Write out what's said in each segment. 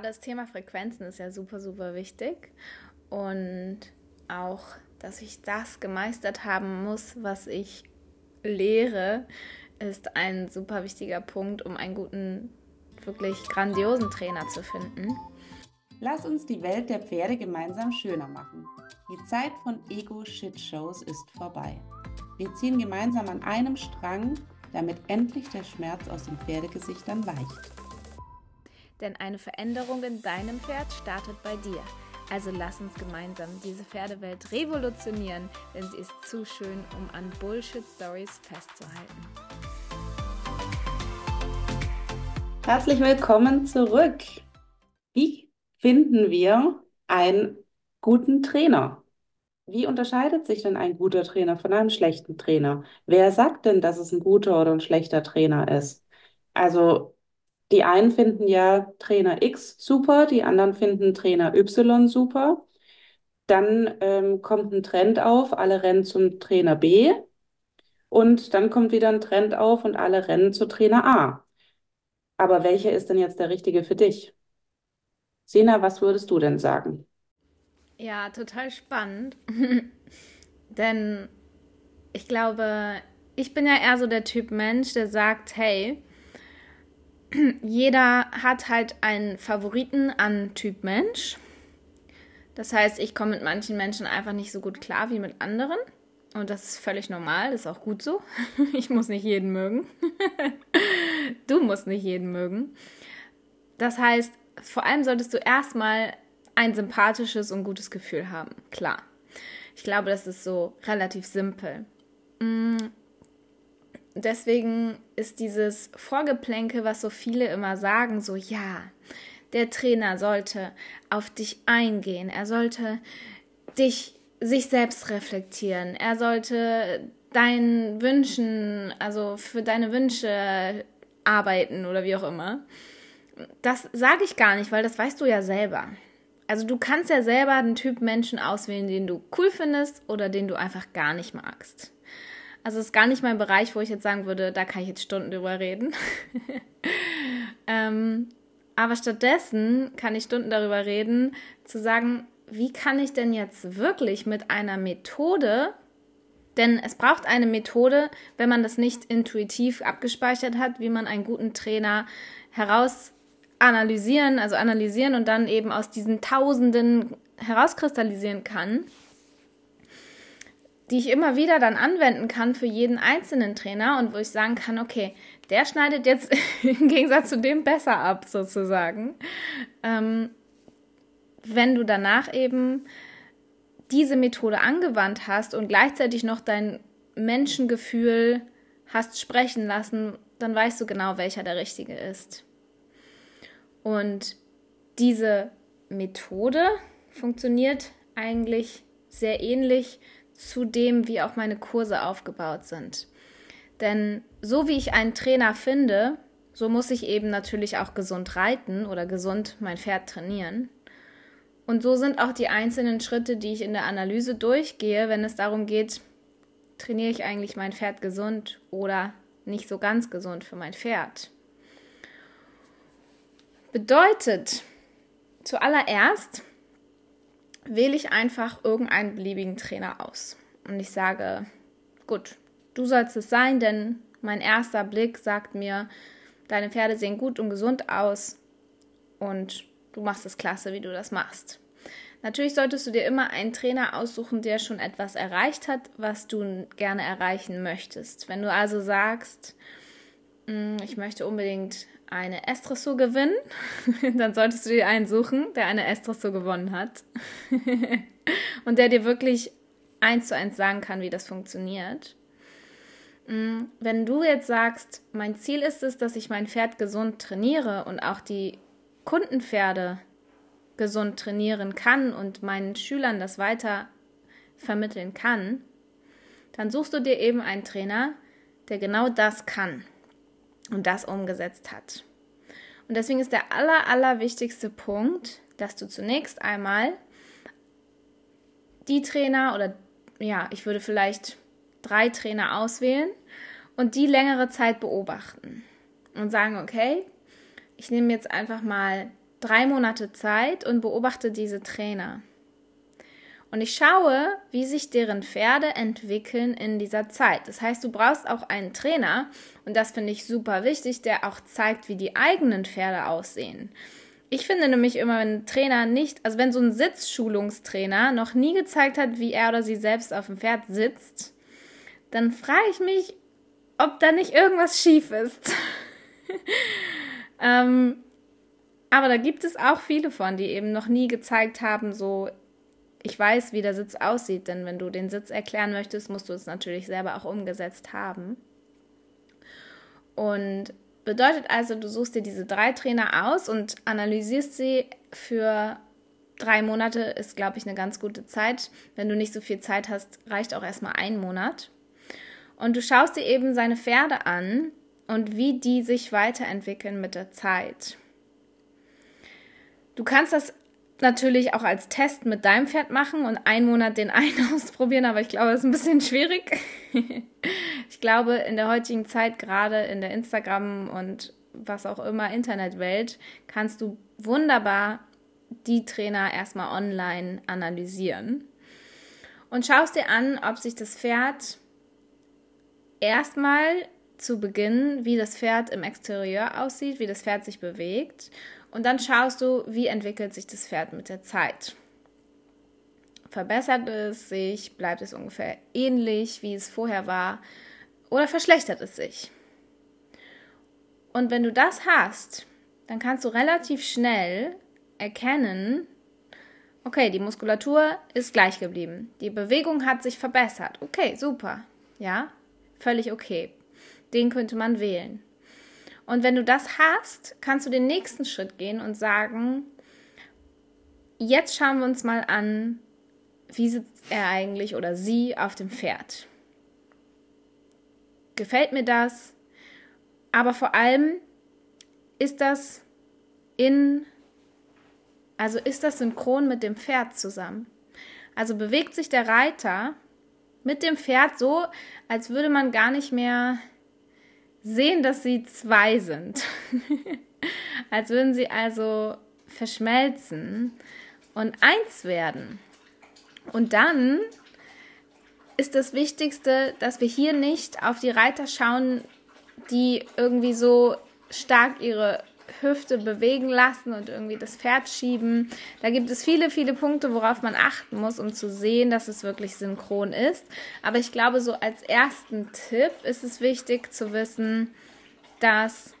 Das Thema Frequenzen ist ja super, super wichtig. Und auch, dass ich das gemeistert haben muss, was ich lehre, ist ein super wichtiger Punkt, um einen guten, wirklich grandiosen Trainer zu finden. Lass uns die Welt der Pferde gemeinsam schöner machen. Die Zeit von Ego-Shit-Shows ist vorbei. Wir ziehen gemeinsam an einem Strang, damit endlich der Schmerz aus den Pferdegesichtern weicht. Denn eine Veränderung in deinem Pferd startet bei dir. Also lass uns gemeinsam diese Pferdewelt revolutionieren, denn sie ist zu schön, um an Bullshit-Stories festzuhalten. Herzlich willkommen zurück. Wie finden wir einen guten Trainer? Wie unterscheidet sich denn ein guter Trainer von einem schlechten Trainer? Wer sagt denn, dass es ein guter oder ein schlechter Trainer ist? Also die einen finden ja Trainer X super, die anderen finden Trainer Y super. Dann ähm, kommt ein Trend auf, alle rennen zum Trainer B. Und dann kommt wieder ein Trend auf und alle rennen zu Trainer A. Aber welcher ist denn jetzt der richtige für dich? Sina, was würdest du denn sagen? Ja, total spannend. Denn ich glaube, ich bin ja eher so der Typ Mensch, der sagt, hey, jeder hat halt einen Favoriten an Typ Mensch. Das heißt, ich komme mit manchen Menschen einfach nicht so gut klar wie mit anderen. Und das ist völlig normal, das ist auch gut so. Ich muss nicht jeden mögen. Du musst nicht jeden mögen. Das heißt, vor allem solltest du erstmal ein sympathisches und gutes Gefühl haben. Klar. Ich glaube, das ist so relativ simpel. Deswegen ist dieses Vorgeplänke, was so viele immer sagen, so ja, der Trainer sollte auf dich eingehen, er sollte dich sich selbst reflektieren, er sollte deinen Wünschen, also für deine Wünsche arbeiten oder wie auch immer. Das sage ich gar nicht, weil das weißt du ja selber. Also du kannst ja selber den Typ Menschen auswählen, den du cool findest oder den du einfach gar nicht magst. Also es ist gar nicht mein Bereich, wo ich jetzt sagen würde, da kann ich jetzt Stunden drüber reden. ähm, aber stattdessen kann ich Stunden darüber reden, zu sagen, wie kann ich denn jetzt wirklich mit einer Methode, denn es braucht eine Methode, wenn man das nicht intuitiv abgespeichert hat, wie man einen guten Trainer heraus analysieren, also analysieren und dann eben aus diesen Tausenden herauskristallisieren kann die ich immer wieder dann anwenden kann für jeden einzelnen Trainer und wo ich sagen kann, okay, der schneidet jetzt im Gegensatz zu dem besser ab, sozusagen. Ähm, wenn du danach eben diese Methode angewandt hast und gleichzeitig noch dein Menschengefühl hast sprechen lassen, dann weißt du genau, welcher der richtige ist. Und diese Methode funktioniert eigentlich sehr ähnlich zu dem, wie auch meine Kurse aufgebaut sind. Denn so wie ich einen Trainer finde, so muss ich eben natürlich auch gesund reiten oder gesund mein Pferd trainieren. Und so sind auch die einzelnen Schritte, die ich in der Analyse durchgehe, wenn es darum geht, trainiere ich eigentlich mein Pferd gesund oder nicht so ganz gesund für mein Pferd. Bedeutet, zuallererst wähle ich einfach irgendeinen beliebigen Trainer aus. Und ich sage, gut, du sollst es sein, denn mein erster Blick sagt mir, deine Pferde sehen gut und gesund aus und du machst es klasse, wie du das machst. Natürlich solltest du dir immer einen Trainer aussuchen, der schon etwas erreicht hat, was du gerne erreichen möchtest. Wenn du also sagst, hm, ich möchte unbedingt eine Estresso gewinnen, dann solltest du dir einen suchen, der eine Estresso gewonnen hat. Und der dir wirklich eins zu eins sagen kann, wie das funktioniert. Mm, wenn du jetzt sagst, mein Ziel ist es, dass ich mein Pferd gesund trainiere und auch die Kundenpferde gesund trainieren kann und meinen Schülern das weiter vermitteln kann, dann suchst du dir eben einen Trainer, der genau das kann und das umgesetzt hat. Und deswegen ist der aller, aller wichtigste Punkt, dass du zunächst einmal die Trainer oder ja, ich würde vielleicht drei Trainer auswählen und die längere Zeit beobachten und sagen, okay, ich nehme jetzt einfach mal drei Monate Zeit und beobachte diese Trainer. Und ich schaue, wie sich deren Pferde entwickeln in dieser Zeit. Das heißt, du brauchst auch einen Trainer, und das finde ich super wichtig, der auch zeigt, wie die eigenen Pferde aussehen. Ich finde nämlich immer, wenn ein Trainer nicht, also wenn so ein Sitzschulungstrainer noch nie gezeigt hat, wie er oder sie selbst auf dem Pferd sitzt, dann frage ich mich, ob da nicht irgendwas schief ist. ähm, aber da gibt es auch viele von, die eben noch nie gezeigt haben, so ich weiß, wie der Sitz aussieht, denn wenn du den Sitz erklären möchtest, musst du es natürlich selber auch umgesetzt haben. Und bedeutet also, du suchst dir diese drei Trainer aus und analysierst sie für drei Monate, ist, glaube ich, eine ganz gute Zeit. Wenn du nicht so viel Zeit hast, reicht auch erstmal ein Monat. Und du schaust dir eben seine Pferde an und wie die sich weiterentwickeln mit der Zeit. Du kannst das natürlich auch als Test mit deinem Pferd machen und einen Monat den einen ausprobieren, aber ich glaube, das ist ein bisschen schwierig. ich glaube, in der heutigen Zeit, gerade in der Instagram und was auch immer Internetwelt, kannst du wunderbar die Trainer erstmal online analysieren und schaust dir an, ob sich das Pferd erstmal zu Beginn, wie das Pferd im Exterieur aussieht, wie das Pferd sich bewegt und dann schaust du, wie entwickelt sich das Pferd mit der Zeit. Verbessert es sich, bleibt es ungefähr ähnlich, wie es vorher war, oder verschlechtert es sich? Und wenn du das hast, dann kannst du relativ schnell erkennen, okay, die Muskulatur ist gleich geblieben, die Bewegung hat sich verbessert. Okay, super. Ja, völlig okay. Den könnte man wählen. Und wenn du das hast, kannst du den nächsten Schritt gehen und sagen, jetzt schauen wir uns mal an, wie sitzt er eigentlich oder sie auf dem Pferd. Gefällt mir das? Aber vor allem ist das in, also ist das synchron mit dem Pferd zusammen. Also bewegt sich der Reiter mit dem Pferd so, als würde man gar nicht mehr sehen, dass sie zwei sind. Als würden sie also verschmelzen und eins werden. Und dann ist das Wichtigste, dass wir hier nicht auf die Reiter schauen, die irgendwie so stark ihre Hüfte bewegen lassen und irgendwie das Pferd schieben. Da gibt es viele, viele Punkte, worauf man achten muss, um zu sehen, dass es wirklich synchron ist. Aber ich glaube, so als ersten Tipp ist es wichtig zu wissen, dass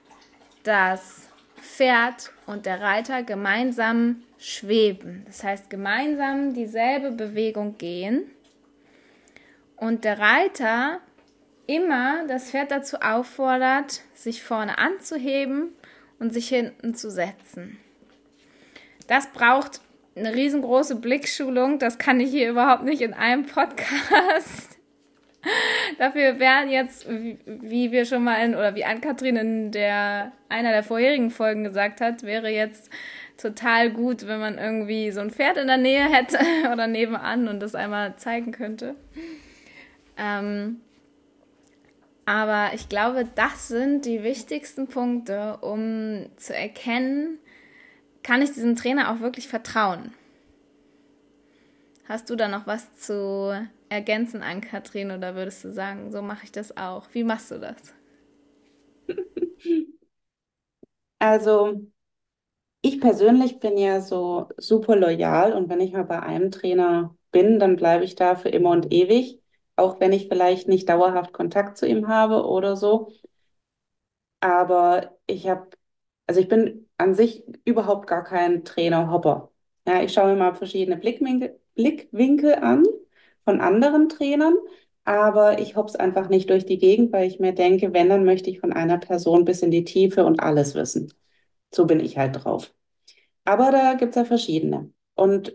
das Pferd und der Reiter gemeinsam schweben. Das heißt, gemeinsam dieselbe Bewegung gehen und der Reiter immer das Pferd dazu auffordert, sich vorne anzuheben und sich hinten zu setzen. Das braucht eine riesengroße Blickschulung. Das kann ich hier überhaupt nicht in einem Podcast. Dafür wären jetzt, wie wir schon mal in, oder wie Ann-Kathrin in der, einer der vorherigen Folgen gesagt hat, wäre jetzt total gut, wenn man irgendwie so ein Pferd in der Nähe hätte oder nebenan und das einmal zeigen könnte. Ähm, aber ich glaube, das sind die wichtigsten Punkte, um zu erkennen, kann ich diesem Trainer auch wirklich vertrauen. Hast du da noch was zu ergänzen an Katrin oder würdest du sagen, so mache ich das auch? Wie machst du das? Also, ich persönlich bin ja so super loyal und wenn ich mal bei einem Trainer bin, dann bleibe ich da für immer und ewig auch wenn ich vielleicht nicht dauerhaft Kontakt zu ihm habe oder so. Aber ich habe, also ich bin an sich überhaupt gar kein Trainer-Hopper. Ja, ich schaue mir mal verschiedene Blickwinkel, Blickwinkel an von anderen Trainern, aber ich hopp's einfach nicht durch die Gegend, weil ich mir denke, wenn, dann möchte ich von einer Person bis in die Tiefe und alles wissen. So bin ich halt drauf. Aber da gibt es ja verschiedene. Und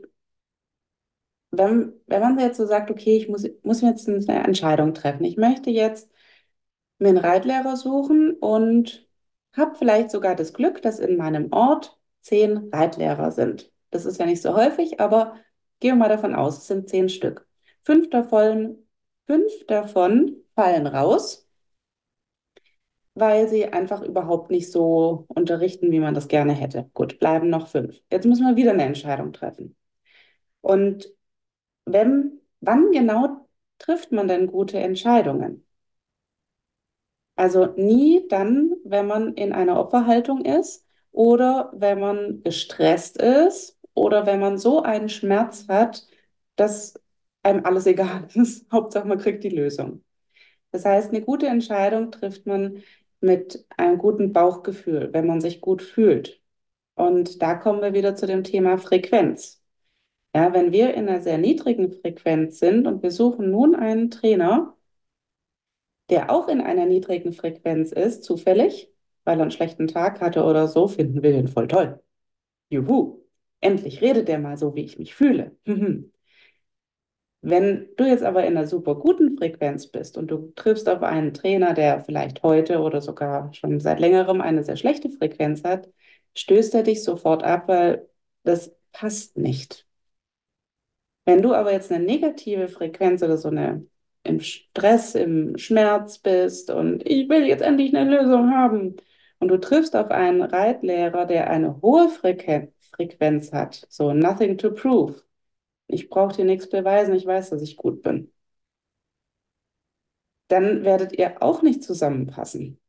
wenn, wenn man jetzt so sagt, okay, ich muss, muss jetzt eine Entscheidung treffen. Ich möchte jetzt mir einen Reitlehrer suchen und habe vielleicht sogar das Glück, dass in meinem Ort zehn Reitlehrer sind. Das ist ja nicht so häufig, aber gehen wir mal davon aus, es sind zehn Stück. Fünf davon, fünf davon fallen raus, weil sie einfach überhaupt nicht so unterrichten, wie man das gerne hätte. Gut, bleiben noch fünf. Jetzt müssen wir wieder eine Entscheidung treffen. Und wenn, wann genau trifft man denn gute Entscheidungen? Also nie dann, wenn man in einer Opferhaltung ist oder wenn man gestresst ist oder wenn man so einen Schmerz hat, dass einem alles egal ist. Hauptsache, man kriegt die Lösung. Das heißt, eine gute Entscheidung trifft man mit einem guten Bauchgefühl, wenn man sich gut fühlt. Und da kommen wir wieder zu dem Thema Frequenz. Ja, wenn wir in einer sehr niedrigen Frequenz sind und wir suchen nun einen Trainer, der auch in einer niedrigen Frequenz ist, zufällig, weil er einen schlechten Tag hatte oder so, finden wir den voll toll. Juhu, endlich redet der mal so, wie ich mich fühle. Wenn du jetzt aber in einer super guten Frequenz bist und du triffst auf einen Trainer, der vielleicht heute oder sogar schon seit längerem eine sehr schlechte Frequenz hat, stößt er dich sofort ab, weil das passt nicht. Wenn du aber jetzt eine negative Frequenz oder so eine im Stress, im Schmerz bist und ich will jetzt endlich eine Lösung haben und du triffst auf einen Reitlehrer, der eine hohe Frequenz hat, so nothing to prove, ich brauche dir nichts beweisen, ich weiß, dass ich gut bin. Dann werdet ihr auch nicht zusammenpassen.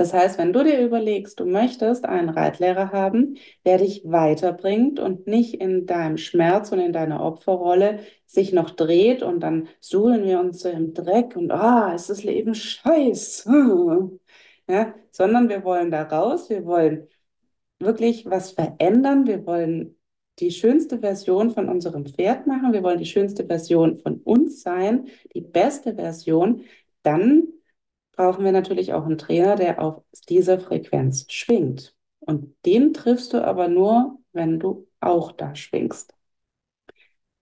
Das heißt, wenn du dir überlegst, du möchtest einen Reitlehrer haben, der dich weiterbringt und nicht in deinem Schmerz und in deiner Opferrolle sich noch dreht und dann suhlen wir uns so im Dreck und ah, ist das Leben scheiße. Ja, sondern wir wollen da raus, wir wollen wirklich was verändern, wir wollen die schönste Version von unserem Pferd machen, wir wollen die schönste Version von uns sein, die beste Version, dann brauchen wir natürlich auch einen Trainer, der auf dieser Frequenz schwingt. Und den triffst du aber nur, wenn du auch da schwingst.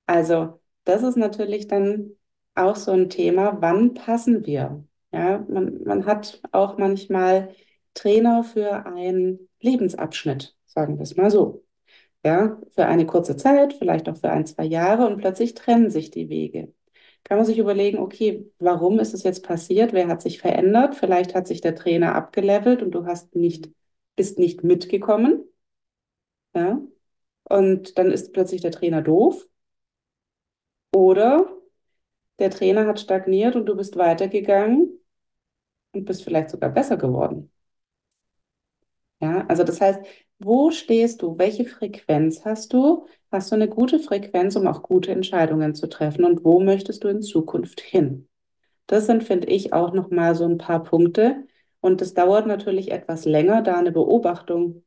Also, das ist natürlich dann auch so ein Thema, wann passen wir? Ja, man, man hat auch manchmal Trainer für einen Lebensabschnitt, sagen wir es mal so ja, für eine kurze Zeit, vielleicht auch für ein, zwei Jahre und plötzlich trennen sich die Wege. Kann man sich überlegen, okay, warum ist es jetzt passiert? Wer hat sich verändert? Vielleicht hat sich der Trainer abgelevelt und du hast nicht, bist nicht mitgekommen. Ja? Und dann ist plötzlich der Trainer doof. Oder der Trainer hat stagniert und du bist weitergegangen und bist vielleicht sogar besser geworden. Ja, also das heißt, wo stehst du? Welche Frequenz hast du? Hast du eine gute Frequenz, um auch gute Entscheidungen zu treffen? Und wo möchtest du in Zukunft hin? Das sind, finde ich, auch nochmal so ein paar Punkte. Und es dauert natürlich etwas länger, da eine Beobachtung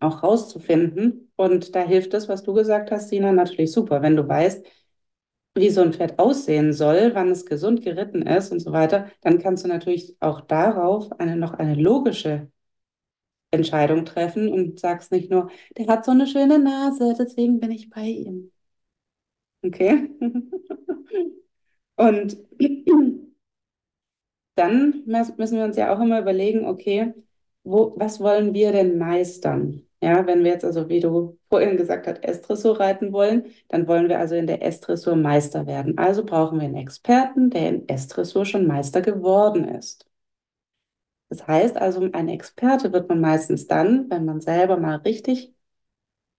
auch rauszufinden. Und da hilft das, was du gesagt hast, Sina, natürlich super. Wenn du weißt, wie so ein Pferd aussehen soll, wann es gesund geritten ist und so weiter, dann kannst du natürlich auch darauf eine, noch eine logische Entscheidung treffen und sagst nicht nur, der hat so eine schöne Nase, deswegen bin ich bei ihm. Okay? und dann müssen wir uns ja auch immer überlegen, okay, wo, was wollen wir denn meistern? Ja, wenn wir jetzt also, wie du vorhin gesagt hast, S-Dressur reiten wollen, dann wollen wir also in der S-Dressur Meister werden. Also brauchen wir einen Experten, der in S-Dressur schon Meister geworden ist. Das heißt also, ein Experte wird man meistens dann, wenn man selber mal richtig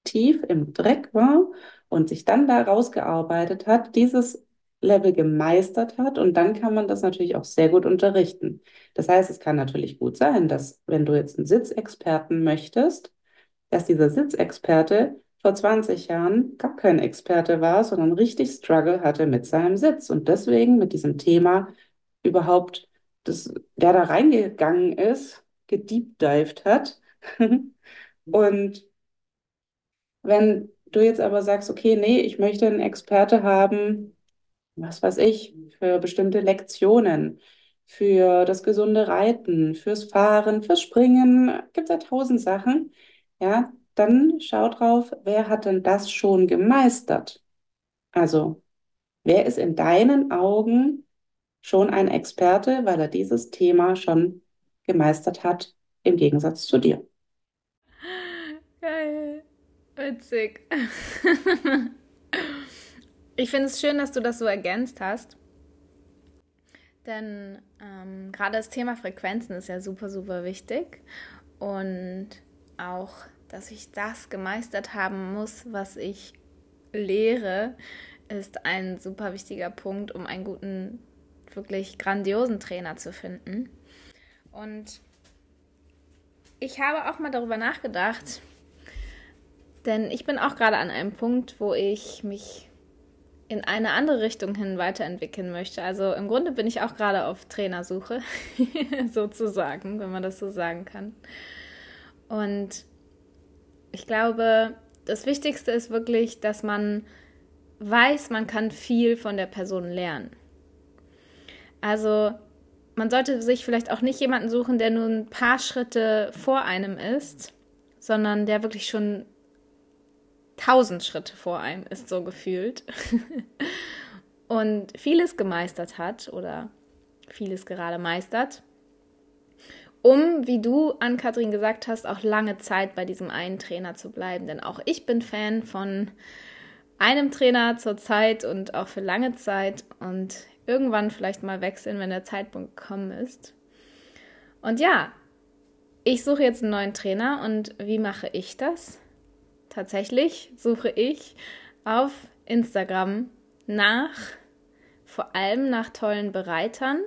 tief im Dreck war und sich dann da rausgearbeitet hat, dieses Level gemeistert hat und dann kann man das natürlich auch sehr gut unterrichten. Das heißt, es kann natürlich gut sein, dass wenn du jetzt einen Sitzexperten möchtest, dass dieser Sitzexperte vor 20 Jahren gar kein Experte war, sondern richtig Struggle hatte mit seinem Sitz und deswegen mit diesem Thema überhaupt das, der da reingegangen ist, gediebdived hat. Und wenn du jetzt aber sagst, okay, nee, ich möchte einen Experte haben, was weiß ich, für bestimmte Lektionen, für das gesunde Reiten, fürs Fahren, fürs Springen, gibt es ja tausend Sachen, ja, dann schau drauf, wer hat denn das schon gemeistert? Also, wer ist in deinen Augen schon ein Experte, weil er dieses Thema schon gemeistert hat, im Gegensatz zu dir. Geil, witzig. ich finde es schön, dass du das so ergänzt hast. Denn ähm, gerade das Thema Frequenzen ist ja super, super wichtig. Und auch, dass ich das gemeistert haben muss, was ich lehre, ist ein super wichtiger Punkt, um einen guten, wirklich grandiosen Trainer zu finden. Und ich habe auch mal darüber nachgedacht, denn ich bin auch gerade an einem Punkt, wo ich mich in eine andere Richtung hin weiterentwickeln möchte. Also im Grunde bin ich auch gerade auf Trainersuche, sozusagen, wenn man das so sagen kann. Und ich glaube, das Wichtigste ist wirklich, dass man weiß, man kann viel von der Person lernen. Also man sollte sich vielleicht auch nicht jemanden suchen, der nur ein paar Schritte vor einem ist, sondern der wirklich schon tausend Schritte vor einem ist, so gefühlt. und vieles gemeistert hat oder vieles gerade meistert, um, wie du an Kathrin gesagt hast, auch lange Zeit bei diesem einen Trainer zu bleiben. Denn auch ich bin Fan von einem Trainer zur Zeit und auch für lange Zeit und irgendwann vielleicht mal wechseln, wenn der Zeitpunkt gekommen ist. Und ja, ich suche jetzt einen neuen Trainer und wie mache ich das? Tatsächlich suche ich auf Instagram nach, vor allem nach tollen Bereitern,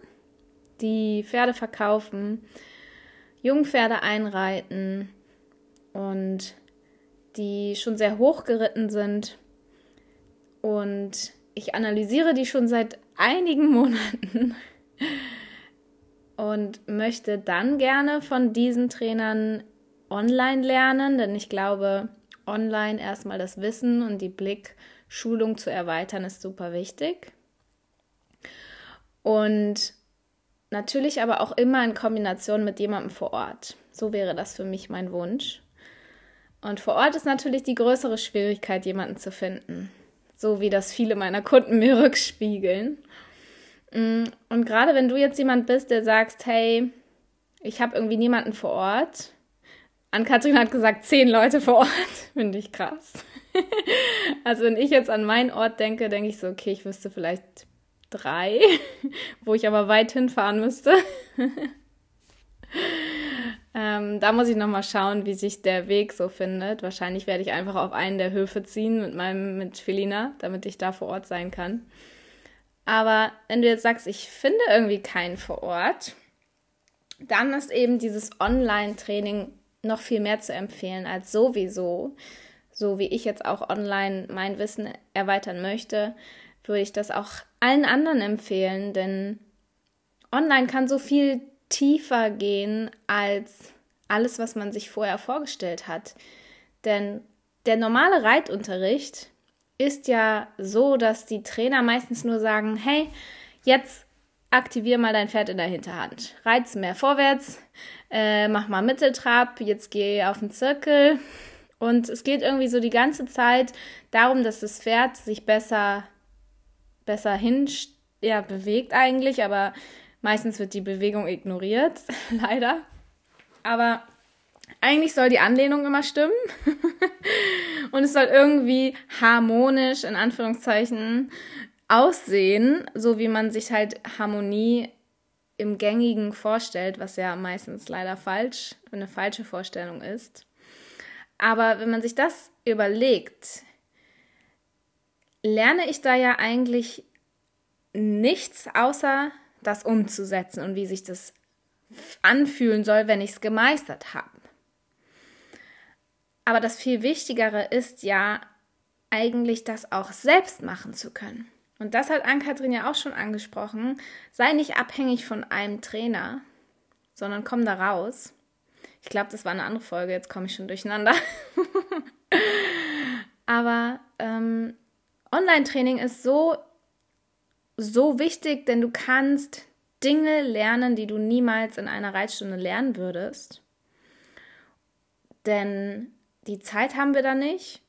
die Pferde verkaufen, Jungpferde einreiten und die schon sehr hoch geritten sind. Und ich analysiere die schon seit einigen Monaten und möchte dann gerne von diesen Trainern online lernen, denn ich glaube, online erstmal das Wissen und die Blickschulung zu erweitern, ist super wichtig. Und natürlich aber auch immer in Kombination mit jemandem vor Ort. So wäre das für mich mein Wunsch. Und vor Ort ist natürlich die größere Schwierigkeit, jemanden zu finden. So wie das viele meiner Kunden mir rückspiegeln. Mm, und gerade wenn du jetzt jemand bist, der sagst, hey, ich habe irgendwie niemanden vor Ort, Ann-Kathrin hat gesagt, zehn Leute vor Ort. Finde ich krass. also wenn ich jetzt an meinen Ort denke, denke ich so, okay, ich wüsste vielleicht drei, wo ich aber weit hinfahren müsste. Ähm, da muss ich nochmal schauen, wie sich der Weg so findet. Wahrscheinlich werde ich einfach auf einen der Höfe ziehen mit meinem, mit Felina, damit ich da vor Ort sein kann. Aber wenn du jetzt sagst, ich finde irgendwie keinen vor Ort, dann ist eben dieses Online-Training noch viel mehr zu empfehlen als sowieso. So wie ich jetzt auch online mein Wissen erweitern möchte, würde ich das auch allen anderen empfehlen, denn online kann so viel tiefer gehen als alles, was man sich vorher vorgestellt hat. Denn der normale Reitunterricht ist ja so, dass die Trainer meistens nur sagen, hey, jetzt aktivier mal dein Pferd in der Hinterhand. Reiz mehr vorwärts, äh, mach mal Mitteltrab, jetzt geh auf den Zirkel. Und es geht irgendwie so die ganze Zeit darum, dass das Pferd sich besser, besser hin, ja, bewegt eigentlich, aber meistens wird die Bewegung ignoriert, leider. Aber eigentlich soll die Anlehnung immer stimmen. und es soll irgendwie harmonisch, in Anführungszeichen, aussehen, so wie man sich halt Harmonie im gängigen vorstellt, was ja meistens leider falsch, eine falsche Vorstellung ist. Aber wenn man sich das überlegt, lerne ich da ja eigentlich nichts außer das umzusetzen und wie sich das anfühlen soll, wenn ich es gemeistert habe. Aber das viel Wichtigere ist ja eigentlich, das auch selbst machen zu können. Und das hat Ann-Kathrin ja auch schon angesprochen. Sei nicht abhängig von einem Trainer, sondern komm da raus. Ich glaube, das war eine andere Folge, jetzt komme ich schon durcheinander. Aber ähm, Online-Training ist so, so wichtig, denn du kannst Dinge lernen, die du niemals in einer Reitstunde lernen würdest. Denn die Zeit haben wir da nicht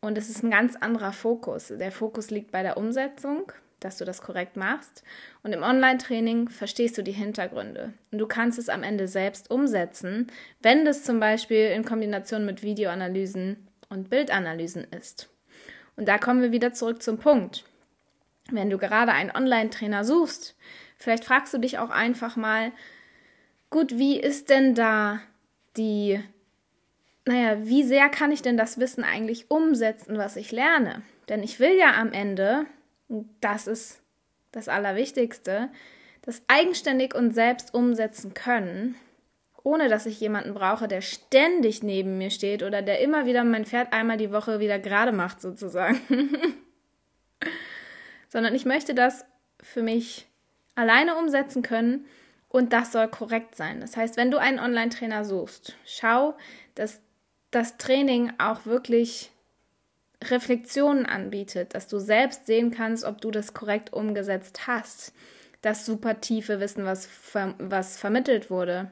und es ist ein ganz anderer Fokus. Der Fokus liegt bei der Umsetzung, dass du das korrekt machst. Und im Online-Training verstehst du die Hintergründe. Und du kannst es am Ende selbst umsetzen, wenn das zum Beispiel in Kombination mit Videoanalysen und Bildanalysen ist. Und da kommen wir wieder zurück zum Punkt. Wenn du gerade einen Online-Trainer suchst, Vielleicht fragst du dich auch einfach mal, gut, wie ist denn da die, naja, wie sehr kann ich denn das Wissen eigentlich umsetzen, was ich lerne? Denn ich will ja am Ende, das ist das Allerwichtigste, das eigenständig und selbst umsetzen können, ohne dass ich jemanden brauche, der ständig neben mir steht oder der immer wieder mein Pferd einmal die Woche wieder gerade macht, sozusagen. Sondern ich möchte das für mich alleine umsetzen können und das soll korrekt sein. Das heißt, wenn du einen Online-Trainer suchst, schau, dass das Training auch wirklich Reflexionen anbietet, dass du selbst sehen kannst, ob du das korrekt umgesetzt hast. Das super tiefe Wissen, was, was vermittelt wurde.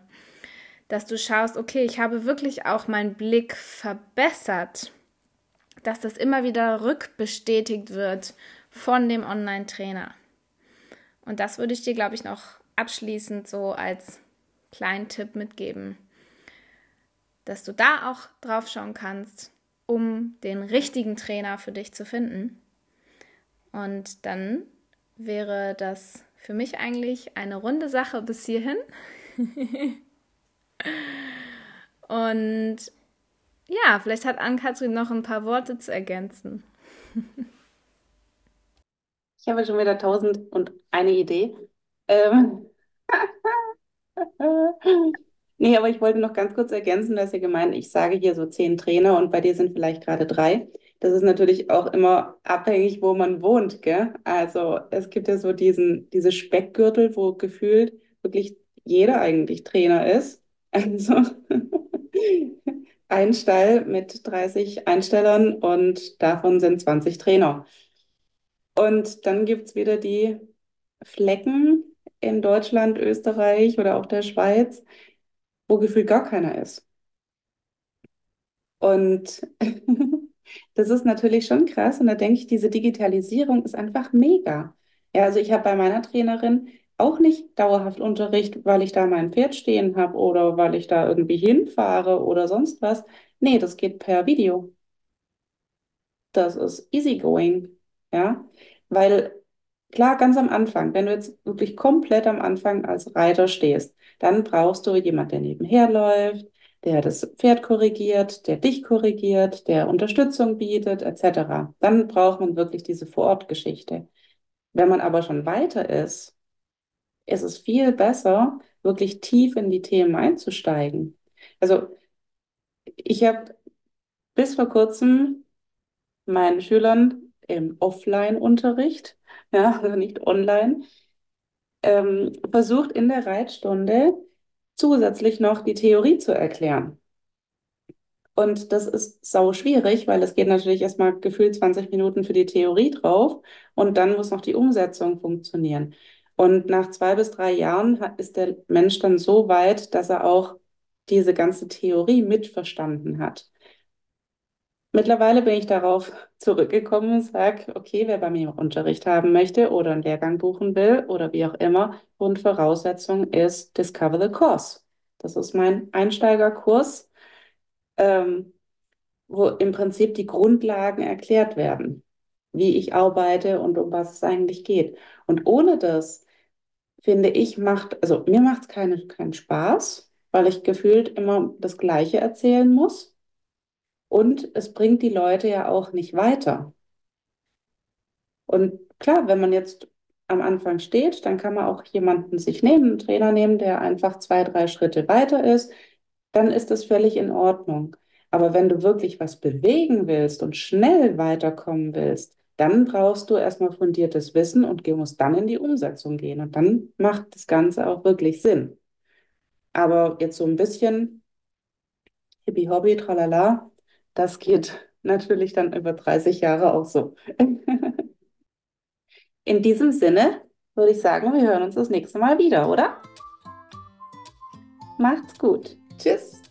Dass du schaust, okay, ich habe wirklich auch meinen Blick verbessert. Dass das immer wieder rückbestätigt wird von dem Online-Trainer. Und das würde ich dir, glaube ich, noch abschließend so als kleinen Tipp mitgeben, dass du da auch drauf schauen kannst, um den richtigen Trainer für dich zu finden. Und dann wäre das für mich eigentlich eine runde Sache bis hierhin. Und ja, vielleicht hat Ann-Kathrin noch ein paar Worte zu ergänzen. ich habe schon wieder tausend und eine Idee. Ähm Nee, aber ich wollte noch ganz kurz ergänzen, dass ihr gemeint, ich sage hier so zehn Trainer und bei dir sind vielleicht gerade drei. Das ist natürlich auch immer abhängig, wo man wohnt, gell? Also es gibt ja so diesen, diese Speckgürtel, wo gefühlt wirklich jeder eigentlich Trainer ist. Also ein Stall mit 30 Einstellern und davon sind 20 Trainer. Und dann gibt es wieder die Flecken in Deutschland, Österreich oder auch der Schweiz, wo gefühlt gar keiner ist. Und das ist natürlich schon krass. Und da denke ich, diese Digitalisierung ist einfach mega. Ja, also ich habe bei meiner Trainerin auch nicht dauerhaft Unterricht, weil ich da mein Pferd stehen habe oder weil ich da irgendwie hinfahre oder sonst was. Nee, das geht per Video. Das ist easygoing. Ja, weil Klar, ganz am Anfang, wenn du jetzt wirklich komplett am Anfang als Reiter stehst, dann brauchst du jemanden, der nebenher läuft, der das Pferd korrigiert, der dich korrigiert, der Unterstützung bietet, etc. Dann braucht man wirklich diese Vorortgeschichte. Wenn man aber schon weiter ist, ist es viel besser, wirklich tief in die Themen einzusteigen. Also ich habe bis vor kurzem meinen Schülern im Offline-Unterricht ja, also nicht online, ähm, versucht in der Reitstunde zusätzlich noch die Theorie zu erklären. Und das ist sau schwierig, weil es geht natürlich erstmal gefühlt 20 Minuten für die Theorie drauf und dann muss noch die Umsetzung funktionieren. Und nach zwei bis drei Jahren ist der Mensch dann so weit, dass er auch diese ganze Theorie mitverstanden hat. Mittlerweile bin ich darauf zurückgekommen und sage, okay, wer bei mir Unterricht haben möchte oder einen Lehrgang buchen will oder wie auch immer, Grundvoraussetzung ist Discover the Course. Das ist mein Einsteigerkurs, ähm, wo im Prinzip die Grundlagen erklärt werden, wie ich arbeite und um was es eigentlich geht. Und ohne das, finde ich, macht, also mir macht es keine, keinen Spaß, weil ich gefühlt immer das Gleiche erzählen muss. Und es bringt die Leute ja auch nicht weiter. Und klar, wenn man jetzt am Anfang steht, dann kann man auch jemanden sich nehmen, einen Trainer nehmen, der einfach zwei, drei Schritte weiter ist. Dann ist das völlig in Ordnung. Aber wenn du wirklich was bewegen willst und schnell weiterkommen willst, dann brauchst du erstmal fundiertes Wissen und musst dann in die Umsetzung gehen. Und dann macht das Ganze auch wirklich Sinn. Aber jetzt so ein bisschen Hippie-Hobby, tralala, das geht natürlich dann über 30 Jahre auch so. In diesem Sinne würde ich sagen, wir hören uns das nächste Mal wieder, oder? Macht's gut. Tschüss.